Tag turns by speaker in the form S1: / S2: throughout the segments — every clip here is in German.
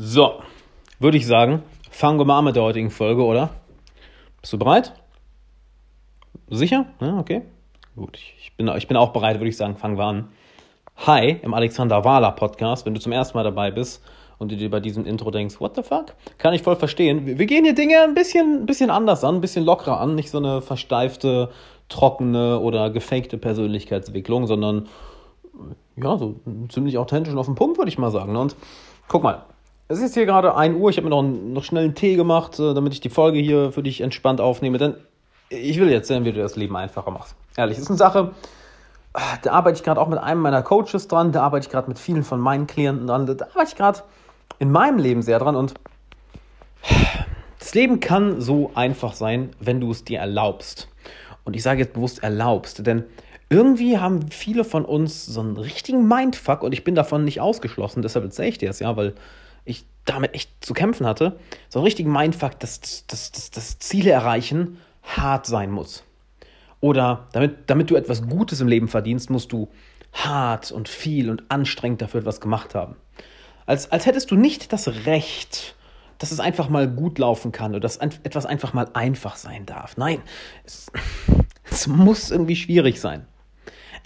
S1: So, würde ich sagen, fangen wir mal an mit der heutigen Folge, oder? Bist du bereit? Sicher? Ja, okay. Gut, ich bin, ich bin auch bereit, würde ich sagen, fangen wir an. Hi, im Alexander Wahler Podcast. Wenn du zum ersten Mal dabei bist und du dir bei diesem Intro denkst, what the fuck? Kann ich voll verstehen. Wir, wir gehen hier Dinge ein bisschen, bisschen anders an, ein bisschen lockerer an. Nicht so eine versteifte, trockene oder gefakte Persönlichkeitsentwicklung, sondern ja, so ziemlich authentisch und auf den Punkt, würde ich mal sagen. Und guck mal, es ist hier gerade 1 Uhr. Ich habe mir noch, noch schnell einen Tee gemacht, äh, damit ich die Folge hier für dich entspannt aufnehme. Denn ich will jetzt sehen, wie du das Leben einfacher machst. Ehrlich, ist eine Sache, da arbeite ich gerade auch mit einem meiner Coaches dran, da arbeite ich gerade mit vielen von meinen Klienten dran, da arbeite ich gerade in meinem Leben sehr dran und das Leben kann so einfach sein, wenn du es dir erlaubst. Und ich sage jetzt bewusst erlaubst, denn irgendwie haben viele von uns so einen richtigen Mindfuck und ich bin davon nicht ausgeschlossen, deshalb erzähle ich dir das ja, weil ich damit echt zu kämpfen hatte. So einen richtigen Mindfuck, dass, dass, dass, dass Ziele erreichen hart sein muss. Oder damit, damit du etwas Gutes im Leben verdienst, musst du hart und viel und anstrengend dafür etwas gemacht haben. Als, als hättest du nicht das Recht, dass es einfach mal gut laufen kann oder dass etwas einfach mal einfach sein darf. Nein, es, es muss irgendwie schwierig sein.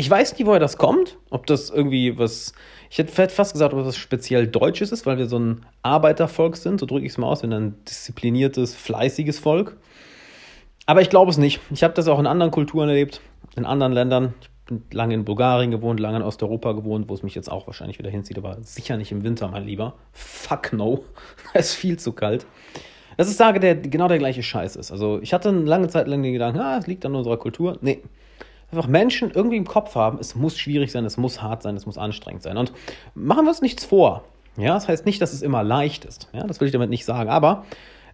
S1: Ich weiß nicht, woher das kommt, ob das irgendwie was, ich hätte fast gesagt, ob das speziell Deutsches ist, weil wir so ein Arbeitervolk sind, so drücke ich es mal aus, wir sind ein diszipliniertes, fleißiges Volk. Aber ich glaube es nicht. Ich habe das auch in anderen Kulturen erlebt, in anderen Ländern. Ich bin lange in Bulgarien gewohnt, lange in Osteuropa gewohnt, wo es mich jetzt auch wahrscheinlich wieder hinzieht, aber sicher nicht im Winter, mein Lieber. Fuck no. es ist viel zu kalt. Das ist sage, der genau der gleiche Scheiß ist. Also ich hatte eine lange Zeit lang den Gedanken, ah, es liegt an unserer Kultur. Nee. Einfach Menschen irgendwie im Kopf haben, es muss schwierig sein, es muss hart sein, es muss anstrengend sein. Und machen wir uns nichts vor. Ja, das heißt nicht, dass es immer leicht ist. Ja, das will ich damit nicht sagen. Aber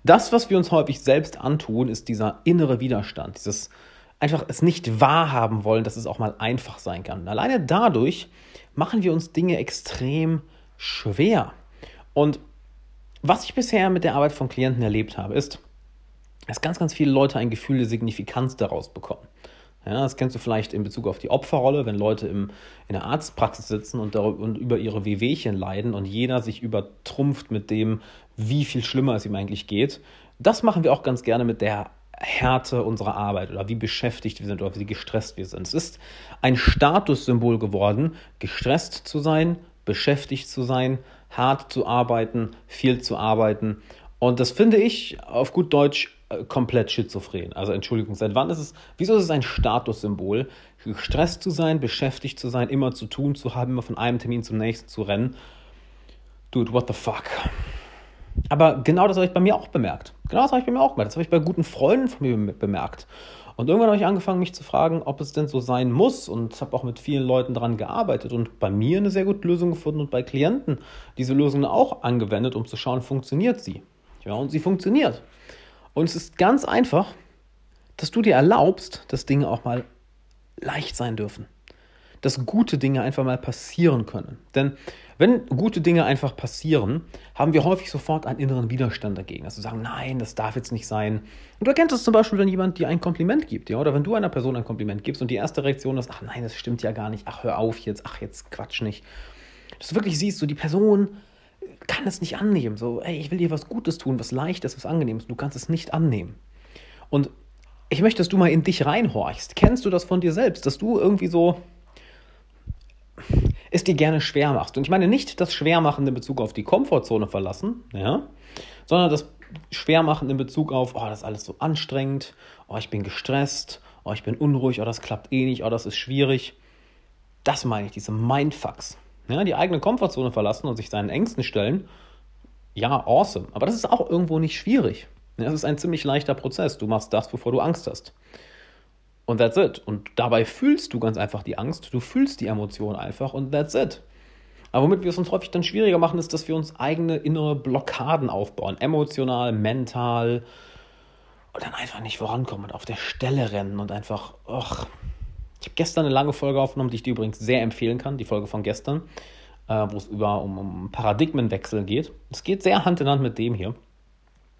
S1: das, was wir uns häufig selbst antun, ist dieser innere Widerstand, dieses einfach es nicht wahrhaben wollen, dass es auch mal einfach sein kann. Und alleine dadurch machen wir uns Dinge extrem schwer. Und was ich bisher mit der Arbeit von Klienten erlebt habe, ist, dass ganz, ganz viele Leute ein Gefühl der Signifikanz daraus bekommen. Ja, das kennst du vielleicht in Bezug auf die Opferrolle, wenn Leute im, in der Arztpraxis sitzen und, darüber, und über ihre Wehwehchen leiden und jeder sich übertrumpft mit dem, wie viel schlimmer es ihm eigentlich geht. Das machen wir auch ganz gerne mit der Härte unserer Arbeit oder wie beschäftigt wir sind oder wie gestresst wir sind. Es ist ein Statussymbol geworden, gestresst zu sein, beschäftigt zu sein, hart zu arbeiten, viel zu arbeiten. Und das finde ich auf gut Deutsch komplett schizophren. Also Entschuldigung, seit wann ist es, wieso ist es ein Statussymbol, gestresst zu sein, beschäftigt zu sein, immer zu tun zu haben, immer von einem Termin zum nächsten zu rennen? Dude, what the fuck? Aber genau das habe ich bei mir auch bemerkt. Genau das habe ich bei mir auch bemerkt. Das habe ich bei guten Freunden von mir bemerkt. Und irgendwann habe ich angefangen, mich zu fragen, ob es denn so sein muss und habe auch mit vielen Leuten daran gearbeitet und bei mir eine sehr gute Lösung gefunden und bei Klienten diese Lösung auch angewendet, um zu schauen, funktioniert sie. Ja, und sie funktioniert. Und es ist ganz einfach, dass du dir erlaubst, dass Dinge auch mal leicht sein dürfen. Dass gute Dinge einfach mal passieren können. Denn wenn gute Dinge einfach passieren, haben wir häufig sofort einen inneren Widerstand dagegen. Also sagen, nein, das darf jetzt nicht sein. Und du erkennst es zum Beispiel, wenn jemand dir ein Kompliment gibt, ja, oder wenn du einer Person ein Kompliment gibst und die erste Reaktion ist, ach nein, das stimmt ja gar nicht, ach hör auf jetzt, ach jetzt quatsch nicht. Dass du wirklich siehst, so die Person kann es nicht annehmen. So, ey, ich will dir was Gutes tun, was Leichtes, was Angenehmes. Du kannst es nicht annehmen. Und ich möchte, dass du mal in dich reinhorchst. Kennst du das von dir selbst, dass du irgendwie so es dir gerne schwer machst? Und ich meine nicht das Schwermachen in Bezug auf die Komfortzone verlassen, ja, sondern das Schwermachen in Bezug auf, oh, das ist alles so anstrengend, oh, ich bin gestresst, oh, ich bin unruhig, oh, das klappt eh nicht, oh, das ist schwierig. Das meine ich, diese Mindfucks. Ja, die eigene Komfortzone verlassen und sich seinen Ängsten stellen, ja, awesome. Aber das ist auch irgendwo nicht schwierig. Es ist ein ziemlich leichter Prozess. Du machst das, bevor du Angst hast. Und that's it. Und dabei fühlst du ganz einfach die Angst, du fühlst die Emotion einfach und that's it. Aber womit wir es uns häufig dann schwieriger machen, ist, dass wir uns eigene innere Blockaden aufbauen. Emotional, mental. Und dann einfach nicht vorankommen und auf der Stelle rennen und einfach, ach, ich habe gestern eine lange Folge aufgenommen, die ich dir übrigens sehr empfehlen kann, die Folge von gestern, äh, wo es über um, um Paradigmenwechsel geht. Es geht sehr Hand in Hand mit dem hier.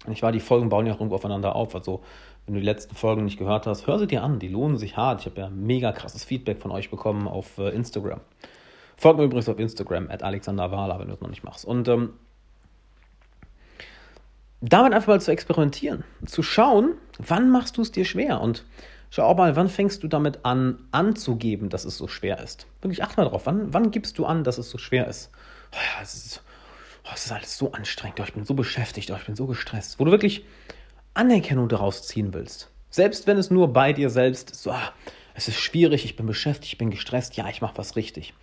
S1: Und ich war, die Folgen bauen ja auch irgendwo aufeinander auf. Also, wenn du die letzten Folgen nicht gehört hast, hör sie dir an. Die lohnen sich hart. Ich habe ja mega krasses Feedback von euch bekommen auf äh, Instagram. Folgt mir übrigens auf Instagram, at Alexander Wahler, wenn du es noch nicht machst. Und ähm, damit einfach mal zu experimentieren, zu schauen, wann machst du es dir schwer und schau mal, wann fängst du damit an, anzugeben, dass es so schwer ist. Wirklich achte mal drauf, wann, wann gibst du an, dass es so schwer ist? Oh ja, es ist, oh, es ist alles so anstrengend, oh, ich bin so beschäftigt, oh, ich bin so gestresst, wo du wirklich Anerkennung daraus ziehen willst. Selbst wenn es nur bei dir selbst ist, so, ah, es ist schwierig, ich bin beschäftigt, ich bin gestresst, ja, ich mache was richtig.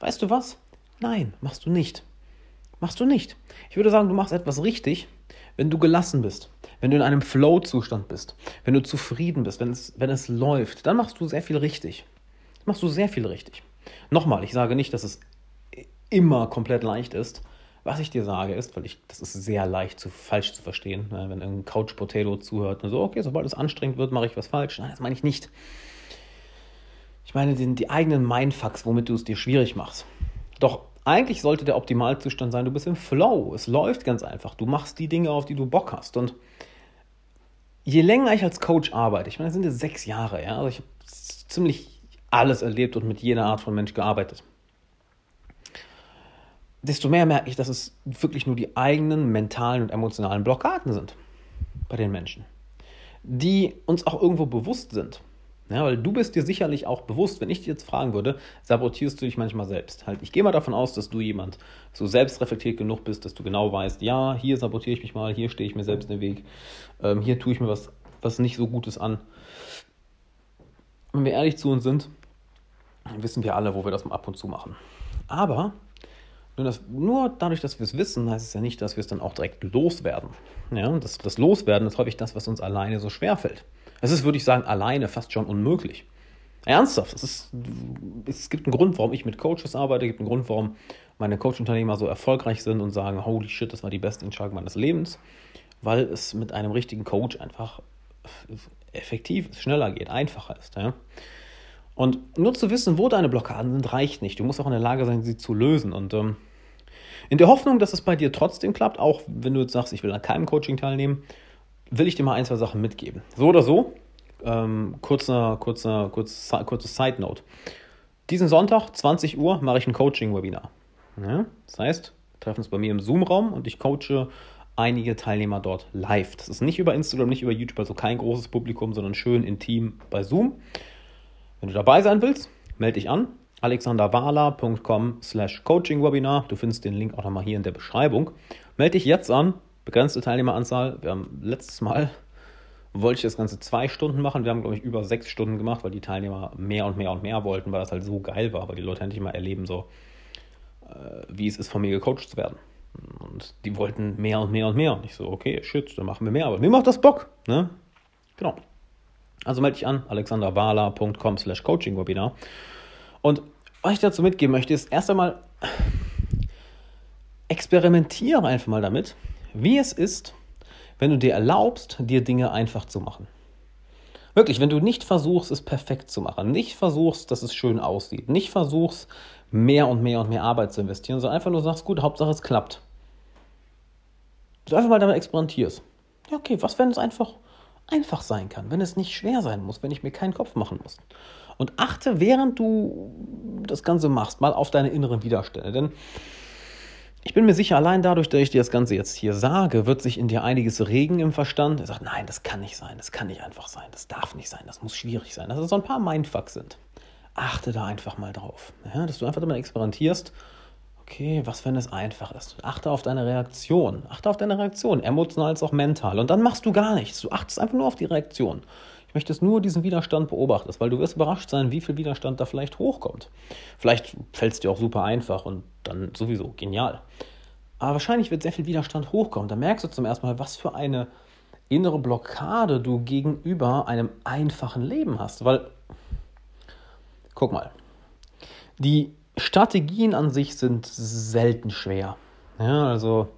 S1: Weißt du was? Nein, machst du nicht. Machst du nicht. Ich würde sagen, du machst etwas richtig, wenn du gelassen bist, wenn du in einem Flow-Zustand bist, wenn du zufrieden bist, wenn es, wenn es läuft, dann machst du sehr viel richtig. Machst du sehr viel richtig. Nochmal, ich sage nicht, dass es immer komplett leicht ist. Was ich dir sage ist, weil ich, das ist sehr leicht zu falsch zu verstehen, ne, wenn ein Couch Potato zuhört und so, okay, sobald es anstrengend wird, mache ich was falsch. Nein, das meine ich nicht. Ich meine den, die eigenen Mindfucks, womit du es dir schwierig machst. Doch eigentlich sollte der Optimalzustand sein, du bist im Flow. Es läuft ganz einfach. Du machst die Dinge, auf die du Bock hast. Und je länger ich als Coach arbeite, ich meine, das sind jetzt sechs Jahre, ja, also ich habe ziemlich alles erlebt und mit jeder Art von Mensch gearbeitet. Desto mehr merke ich, dass es wirklich nur die eigenen mentalen und emotionalen Blockaden sind bei den Menschen, die uns auch irgendwo bewusst sind. Ja, weil du bist dir sicherlich auch bewusst, wenn ich dich jetzt fragen würde, sabotierst du dich manchmal selbst. Halt, ich gehe mal davon aus, dass du jemand so selbstreflektiert genug bist, dass du genau weißt, ja, hier sabotiere ich mich mal, hier stehe ich mir selbst in den Weg, ähm, hier tue ich mir was, was nicht so Gutes an. Wenn wir ehrlich zu uns sind, wissen wir alle, wo wir das ab und zu machen. Aber nur, das, nur dadurch, dass wir es wissen, heißt es ja nicht, dass wir es dann auch direkt loswerden. Ja, das, das Loswerden ist häufig das, was uns alleine so schwer fällt. Es ist, würde ich sagen, alleine fast schon unmöglich. Ernsthaft, es, ist, es gibt einen Grund, warum ich mit Coaches arbeite, es gibt einen Grund, warum meine Coach-Unternehmer so erfolgreich sind und sagen, holy shit, das war die beste Entscheidung meines Lebens, weil es mit einem richtigen Coach einfach effektiv schneller geht, einfacher ist. Ja? Und nur zu wissen, wo deine Blockaden sind, reicht nicht. Du musst auch in der Lage sein, sie zu lösen. Und ähm, in der Hoffnung, dass es bei dir trotzdem klappt, auch wenn du jetzt sagst, ich will an keinem Coaching teilnehmen, will ich dir mal ein, zwei Sachen mitgeben. So oder so, ähm, kurzer, kurzer, kurz, kurzes Side Note. Diesen Sonntag, 20 Uhr, mache ich ein Coaching-Webinar. Ja? Das heißt, wir treffen uns bei mir im Zoom-Raum und ich coache einige Teilnehmer dort live. Das ist nicht über Instagram, nicht über YouTube, also kein großes Publikum, sondern schön intim bei Zoom. Wenn du dabei sein willst, melde dich an. alexanderwala.com slash coaching-webinar. Du findest den Link auch nochmal hier in der Beschreibung. Melde dich jetzt an begrenzte Teilnehmeranzahl. Wir haben letztes Mal wollte ich das Ganze zwei Stunden machen. Wir haben, glaube ich, über sechs Stunden gemacht, weil die Teilnehmer mehr und mehr und mehr wollten, weil das halt so geil war, weil die Leute endlich mal erleben, so äh, wie es ist, von mir gecoacht zu werden. Und die wollten mehr und mehr und mehr. Und ich so, okay, shit, dann machen wir mehr. Aber mir macht das Bock. Ne? Genau. Also melde dich an, alexanderwala.com slash coaching-webinar. Und was ich dazu mitgeben möchte, ist erst einmal experimentiere einfach mal damit, wie es ist, wenn du dir erlaubst, dir Dinge einfach zu machen. Wirklich, wenn du nicht versuchst, es perfekt zu machen, nicht versuchst, dass es schön aussieht, nicht versuchst, mehr und mehr und mehr Arbeit zu investieren, sondern einfach nur sagst, gut, Hauptsache es klappt. Du einfach mal damit experimentierst. Ja, okay, was, wenn es einfach einfach sein kann, wenn es nicht schwer sein muss, wenn ich mir keinen Kopf machen muss. Und achte, während du das Ganze machst, mal auf deine inneren Widerstände. Denn ich bin mir sicher, allein dadurch, dass ich dir das Ganze jetzt hier sage, wird sich in dir einiges regen im Verstand. Er sagt, nein, das kann nicht sein, das kann nicht einfach sein, das darf nicht sein, das muss schwierig sein. Dass es so ein paar Mindfucks sind. Achte da einfach mal drauf. Ja, dass du einfach damit experimentierst. Okay, was, wenn es einfach ist? Achte auf deine Reaktion. Achte auf deine Reaktion, emotional als auch mental. Und dann machst du gar nichts. Du achtest einfach nur auf die Reaktion. Ich möchte es nur diesen Widerstand beobachten, weil du wirst überrascht sein, wie viel Widerstand da vielleicht hochkommt. Vielleicht fällt es dir auch super einfach und dann sowieso genial. Aber wahrscheinlich wird sehr viel Widerstand hochkommen. Da merkst du zum ersten Mal, was für eine innere Blockade du gegenüber einem einfachen Leben hast. Weil, guck mal, die Strategien an sich sind selten schwer. Ja, also,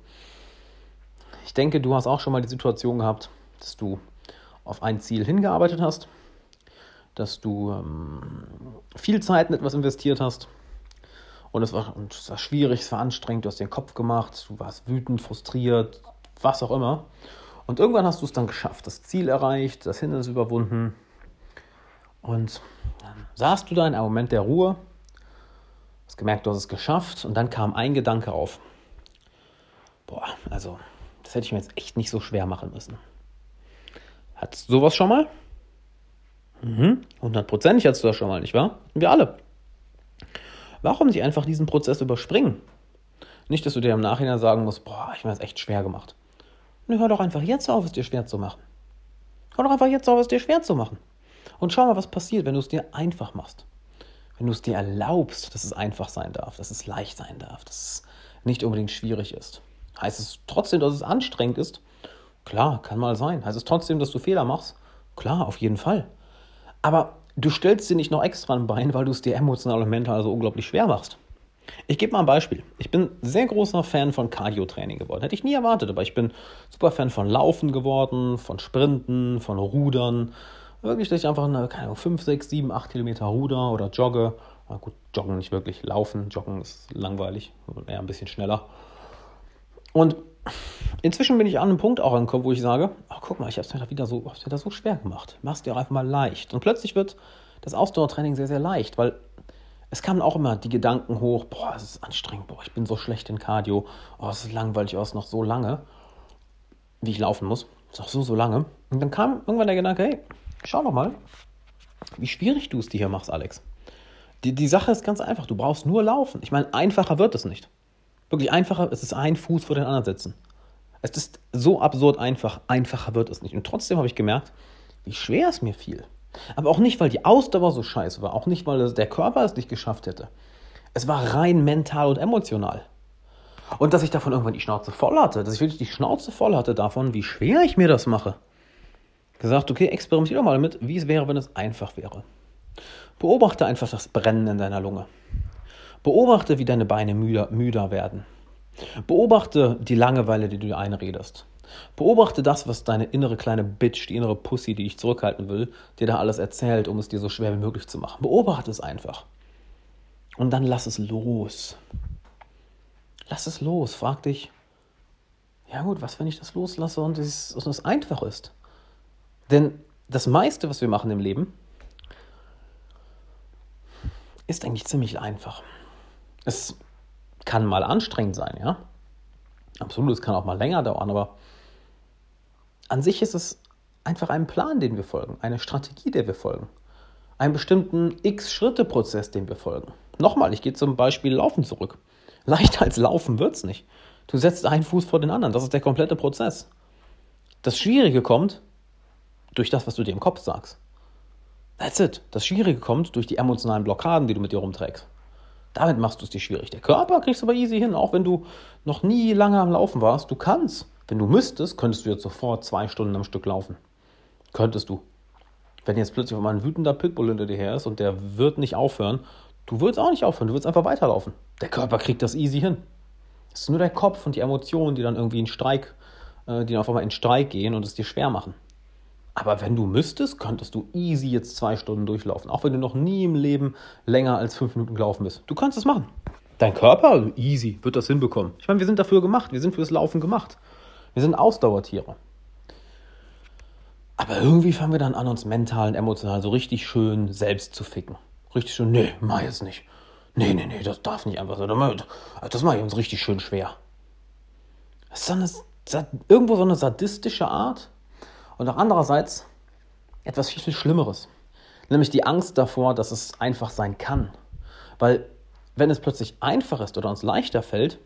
S1: ich denke, du hast auch schon mal die Situation gehabt, dass du auf ein Ziel hingearbeitet hast, dass du ähm, viel Zeit in etwas investiert hast und es war, und es war schwierig, es war anstrengend, du hast den Kopf gemacht, du warst wütend, frustriert, was auch immer. Und irgendwann hast du es dann geschafft, das Ziel erreicht, das Hindernis überwunden. Und dann saßt du da in einem Moment der Ruhe, hast gemerkt, du hast es geschafft und dann kam ein Gedanke auf. Boah, also Das hätte ich mir jetzt echt nicht so schwer machen müssen. Hattest du sowas schon mal? Mhm, hundertprozentig hattest du das schon mal, nicht wahr? Wir alle. Warum nicht einfach diesen Prozess überspringen? Nicht, dass du dir im Nachhinein sagen musst, boah, ich habe es echt schwer gemacht. Ne, hör doch einfach jetzt auf, es dir schwer zu machen. Hör doch einfach jetzt auf, es dir schwer zu machen. Und schau mal, was passiert, wenn du es dir einfach machst. Wenn du es dir erlaubst, dass es einfach sein darf, dass es leicht sein darf, dass es nicht unbedingt schwierig ist. Heißt es trotzdem, dass es anstrengend ist? Klar, kann mal sein. Heißt es trotzdem, dass du Fehler machst? Klar, auf jeden Fall. Aber du stellst dir nicht noch extra ein Bein, weil du es dir emotional und mental so unglaublich schwer machst. Ich gebe mal ein Beispiel. Ich bin sehr großer Fan von Cardio-Training geworden. Hätte ich nie erwartet, aber ich bin super Fan von Laufen geworden, von Sprinten, von Rudern. Wirklich, dass ich einfach eine, keine Ahnung, 5, 6, 7, 8 Kilometer ruder oder jogge. Na gut, joggen nicht wirklich. Laufen, joggen ist langweilig, eher ein bisschen schneller. Und inzwischen bin ich an einem Punkt auch angekommen, wo ich sage, oh, guck mal, ich habe es mir, wieder so, mir da so schwer gemacht. Mach's dir auch einfach mal leicht. Und plötzlich wird das Ausdauertraining sehr, sehr leicht, weil es kamen auch immer die Gedanken hoch, boah, es ist anstrengend, boah, ich bin so schlecht in Cardio, oh, es ist langweilig, oh, es ist noch so lange, wie ich laufen muss. Es ist noch so, so lange. Und dann kam irgendwann der Gedanke, hey, schau doch mal, wie schwierig du es dir hier machst, Alex. Die, die Sache ist ganz einfach, du brauchst nur laufen. Ich meine, einfacher wird es nicht. Wirklich einfacher, es ist ein Fuß vor den anderen setzen. Es ist so absurd einfach, einfacher wird es nicht. Und trotzdem habe ich gemerkt, wie schwer es mir fiel. Aber auch nicht, weil die Ausdauer so scheiße war, auch nicht, weil der Körper es nicht geschafft hätte. Es war rein mental und emotional. Und dass ich davon irgendwann die Schnauze voll hatte, dass ich wirklich die Schnauze voll hatte davon, wie schwer ich mir das mache. Gesagt, okay, experimentiere doch mal damit, wie es wäre, wenn es einfach wäre. Beobachte einfach das Brennen in deiner Lunge. Beobachte, wie deine Beine müder, müder werden. Beobachte die Langeweile, die du dir einredest. Beobachte das, was deine innere kleine Bitch, die innere Pussy, die dich zurückhalten will, dir da alles erzählt, um es dir so schwer wie möglich zu machen. Beobachte es einfach. Und dann lass es los. Lass es los. Frag dich, ja gut, was, wenn ich das loslasse und es, und es einfach ist? Denn das meiste, was wir machen im Leben, ist eigentlich ziemlich einfach. Es kann mal anstrengend sein, ja. Absolut, es kann auch mal länger dauern, aber an sich ist es einfach ein Plan, den wir folgen, eine Strategie, der wir folgen, einen bestimmten X-Schritte-Prozess, den wir folgen. Nochmal, ich gehe zum Beispiel Laufen zurück. Leichter als Laufen wird es nicht. Du setzt einen Fuß vor den anderen, das ist der komplette Prozess. Das Schwierige kommt durch das, was du dir im Kopf sagst. That's it. Das Schwierige kommt durch die emotionalen Blockaden, die du mit dir rumträgst. Damit machst du es dir schwierig. Der Körper kriegst du aber easy hin, auch wenn du noch nie lange am Laufen warst. Du kannst. Wenn du müsstest, könntest du jetzt sofort zwei Stunden am Stück laufen. Könntest du. Wenn jetzt plötzlich mal ein wütender Pitbull hinter dir her ist und der wird nicht aufhören, du würdest auch nicht aufhören, du würdest einfach weiterlaufen. Der Körper kriegt das easy hin. Es ist nur der Kopf und die Emotionen, die dann irgendwie in Streik, äh, die dann auf einmal in Streik gehen und es dir schwer machen. Aber wenn du müsstest, könntest du easy jetzt zwei Stunden durchlaufen. Auch wenn du noch nie im Leben länger als fünf Minuten gelaufen bist. Du kannst es machen. Dein Körper, easy, wird das hinbekommen. Ich meine, wir sind dafür gemacht. Wir sind fürs Laufen gemacht. Wir sind Ausdauertiere. Aber irgendwie fangen wir dann an, uns mental und emotional so richtig schön selbst zu ficken. Richtig schön, nee, mach jetzt nicht. Nee, nee, nee, das darf nicht einfach so. Das mache ich uns richtig schön schwer. Das ist so eine, irgendwo so eine sadistische Art. Und auch andererseits etwas viel, viel Schlimmeres. Nämlich die Angst davor, dass es einfach sein kann. Weil wenn es plötzlich einfach ist oder uns leichter fällt,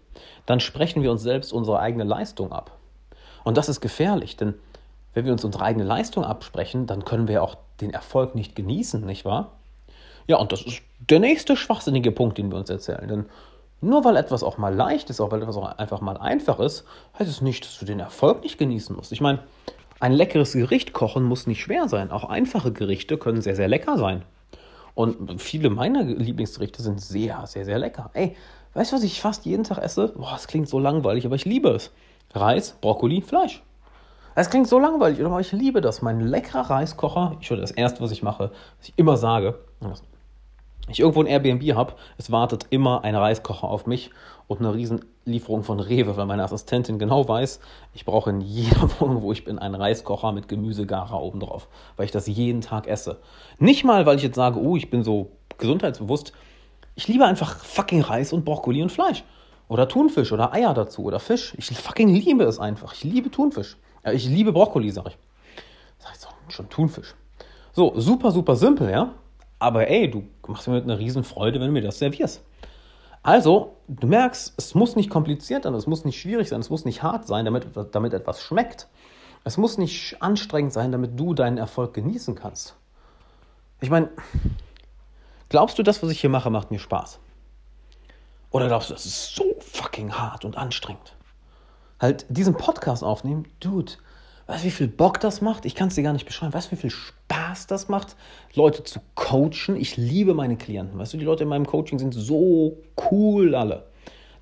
S1: dann sprechen wir uns selbst unsere eigene Leistung ab. Und das ist gefährlich, denn wenn wir uns unsere eigene Leistung absprechen, dann können wir auch den Erfolg nicht genießen, nicht wahr? Ja, und das ist der nächste schwachsinnige Punkt, den wir uns erzählen. Denn nur weil etwas auch mal leicht ist, auch weil etwas auch einfach mal einfach ist, heißt es nicht, dass du den Erfolg nicht genießen musst. Ich meine, ein leckeres Gericht kochen muss nicht schwer sein. Auch einfache Gerichte können sehr, sehr lecker sein. Und viele meiner Lieblingsgerichte sind sehr, sehr, sehr lecker. Ey, weißt du, was ich fast jeden Tag esse? Boah, das klingt so langweilig, aber ich liebe es. Reis, Brokkoli, Fleisch. Es klingt so langweilig, aber ich liebe das. Mein leckerer Reiskocher, ich das erste, was ich mache, was ich immer sage, ich irgendwo ein Airbnb habe, es wartet immer ein Reiskocher auf mich und eine Riesenlieferung von Rewe, weil meine Assistentin genau weiß, ich brauche in jeder Wohnung, wo ich bin, einen Reiskocher mit Gemüsegarer obendrauf, weil ich das jeden Tag esse. Nicht mal, weil ich jetzt sage, oh, ich bin so gesundheitsbewusst. Ich liebe einfach fucking Reis und Brokkoli und Fleisch. Oder Thunfisch oder Eier dazu oder Fisch. Ich fucking liebe es einfach. Ich liebe Thunfisch. Ja, ich liebe Brokkoli, sag ich. Sag ich so, schon Thunfisch. So, super, super simpel, ja. Aber ey, du machst mir mit einer riesen Freude, wenn du mir das servierst. Also, du merkst, es muss nicht kompliziert sein, es muss nicht schwierig sein, es muss nicht hart sein, damit, damit etwas schmeckt. Es muss nicht anstrengend sein, damit du deinen Erfolg genießen kannst. Ich meine, glaubst du, das, was ich hier mache, macht mir Spaß? Oder glaubst du, das ist so fucking hart und anstrengend? Halt diesen Podcast aufnehmen, Dude, weißt du, wie viel Bock das macht? Ich kann es dir gar nicht beschreiben. Weißt du, wie viel Spaß das macht, Leute zu coachen? Ich liebe meine Klienten. Weißt du, die Leute in meinem Coaching sind so cool alle.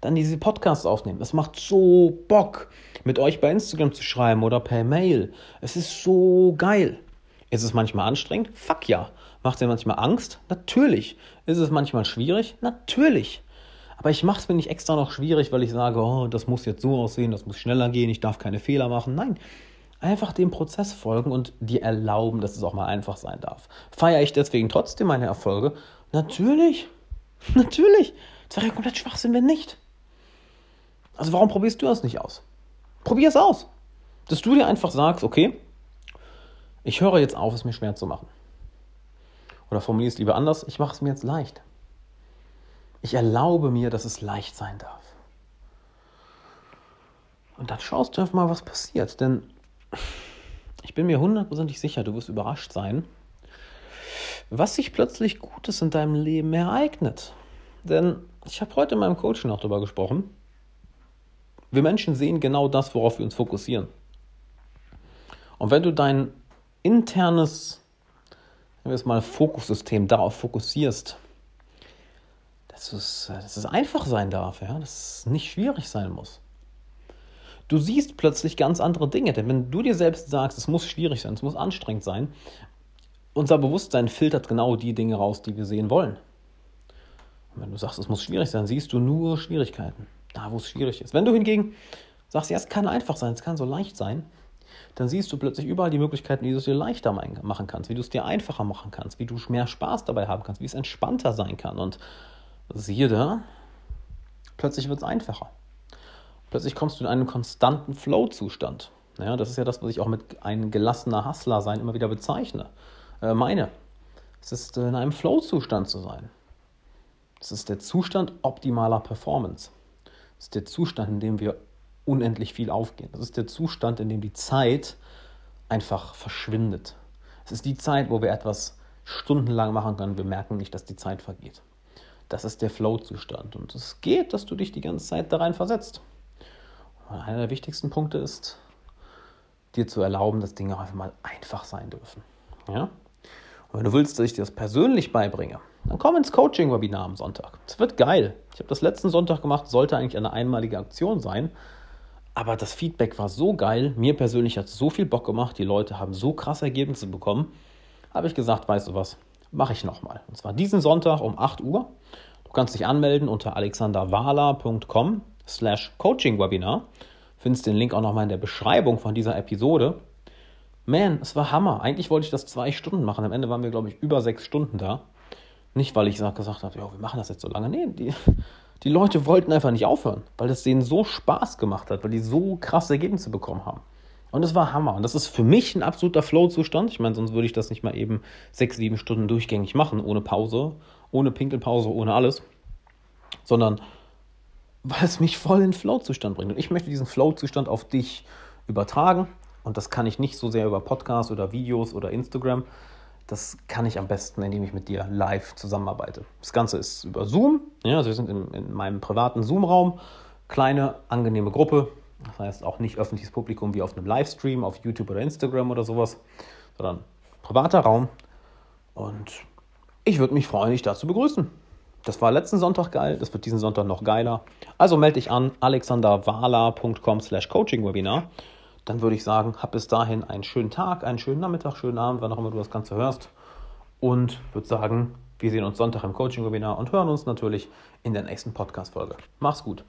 S1: Dann diese Podcasts aufnehmen. Das macht so Bock, mit euch bei Instagram zu schreiben oder per Mail. Es ist so geil. Ist es manchmal anstrengend? Fuck ja. Macht es manchmal Angst? Natürlich. Ist es manchmal schwierig? Natürlich. Aber ich mache es mir nicht extra noch schwierig, weil ich sage, oh, das muss jetzt so aussehen, das muss schneller gehen, ich darf keine Fehler machen. Nein, einfach dem Prozess folgen und dir erlauben, dass es auch mal einfach sein darf. Feiere ich deswegen trotzdem meine Erfolge? Natürlich. Natürlich. Das wäre ja komplett Schwachsinn, wenn nicht. Also warum probierst du das nicht aus? Probier es aus. Dass du dir einfach sagst, okay, ich höre jetzt auf, es mir schwer zu machen. Oder formuliere es lieber anders, ich mache es mir jetzt leicht. Ich erlaube mir, dass es leicht sein darf. Und dann schaust du einfach mal, was passiert. Denn ich bin mir hundertprozentig sicher, du wirst überrascht sein, was sich plötzlich Gutes in deinem Leben ereignet. Denn ich habe heute in meinem Coaching noch darüber gesprochen. Wir Menschen sehen genau das, worauf wir uns fokussieren. Und wenn du dein internes, nennen wir es mal, Fokussystem darauf fokussierst, dass es, dass es einfach sein darf, ja? dass es nicht schwierig sein muss. Du siehst plötzlich ganz andere Dinge, denn wenn du dir selbst sagst, es muss schwierig sein, es muss anstrengend sein, unser Bewusstsein filtert genau die Dinge raus, die wir sehen wollen. Und wenn du sagst, es muss schwierig sein, siehst du nur Schwierigkeiten, da wo es schwierig ist. Wenn du hingegen sagst, ja, es kann einfach sein, es kann so leicht sein, dann siehst du plötzlich überall die Möglichkeiten, wie du es dir leichter machen kannst, wie du es dir einfacher machen kannst, wie du mehr Spaß dabei haben kannst, wie es entspannter sein kann. Und siehe da, plötzlich wird es einfacher. Plötzlich kommst du in einen konstanten Flow-Zustand. Ja, das ist ja das, was ich auch mit ein gelassener Hustler sein immer wieder bezeichne. Äh, meine. Es ist äh, in einem Flow-Zustand zu sein. Es ist der Zustand optimaler Performance. Es ist der Zustand, in dem wir unendlich viel aufgehen. Das ist der Zustand, in dem die Zeit einfach verschwindet. Es ist die Zeit, wo wir etwas stundenlang machen können. Wir merken nicht, dass die Zeit vergeht. Das ist der Flow-Zustand. Und es geht, dass du dich die ganze Zeit da rein versetzt. Und einer der wichtigsten Punkte ist, dir zu erlauben, dass Dinge einfach mal einfach sein dürfen. Ja? Und wenn du willst, dass ich dir das persönlich beibringe, dann komm ins Coaching-Webinar am Sonntag. Es wird geil. Ich habe das letzten Sonntag gemacht, sollte eigentlich eine einmalige Aktion sein. Aber das Feedback war so geil. Mir persönlich hat es so viel Bock gemacht. Die Leute haben so krasse Ergebnisse bekommen. Habe ich gesagt, weißt du was, mache ich nochmal. Und zwar diesen Sonntag um 8 Uhr. Du kannst dich anmelden unter alexanderwala.com slash coaching-webinar. Findest den Link auch nochmal in der Beschreibung von dieser Episode. Man, es war Hammer. Eigentlich wollte ich das zwei Stunden machen. Am Ende waren wir, glaube ich, über sechs Stunden da. Nicht, weil ich gesagt habe, ja, wir machen das jetzt so lange. Nee, die, die Leute wollten einfach nicht aufhören, weil es denen so Spaß gemacht hat, weil die so krasse Ergebnisse bekommen haben. Und es war Hammer. Und das ist für mich ein absoluter Flow-Zustand. Ich meine, sonst würde ich das nicht mal eben sechs, sieben Stunden durchgängig machen, ohne Pause, ohne Pinkelpause, ohne alles. Sondern weil es mich voll in Flow-Zustand bringt. Und ich möchte diesen Flow-Zustand auf dich übertragen. Und das kann ich nicht so sehr über Podcasts oder Videos oder Instagram. Das kann ich am besten, indem ich mit dir live zusammenarbeite. Das Ganze ist über Zoom. Ja, also wir sind in, in meinem privaten Zoom-Raum. Kleine, angenehme Gruppe. Das heißt auch nicht öffentliches Publikum wie auf einem Livestream auf YouTube oder Instagram oder sowas, sondern privater Raum. Und ich würde mich freuen, dich da zu begrüßen. Das war letzten Sonntag geil, das wird diesen Sonntag noch geiler. Also melde dich an alexanderwala.com slash coachingwebinar. Dann würde ich sagen, hab bis dahin einen schönen Tag, einen schönen Nachmittag, schönen Abend, wann auch immer du das Ganze hörst. Und würde sagen, wir sehen uns Sonntag im Coaching-Webinar und hören uns natürlich in der nächsten Podcast-Folge. Mach's gut.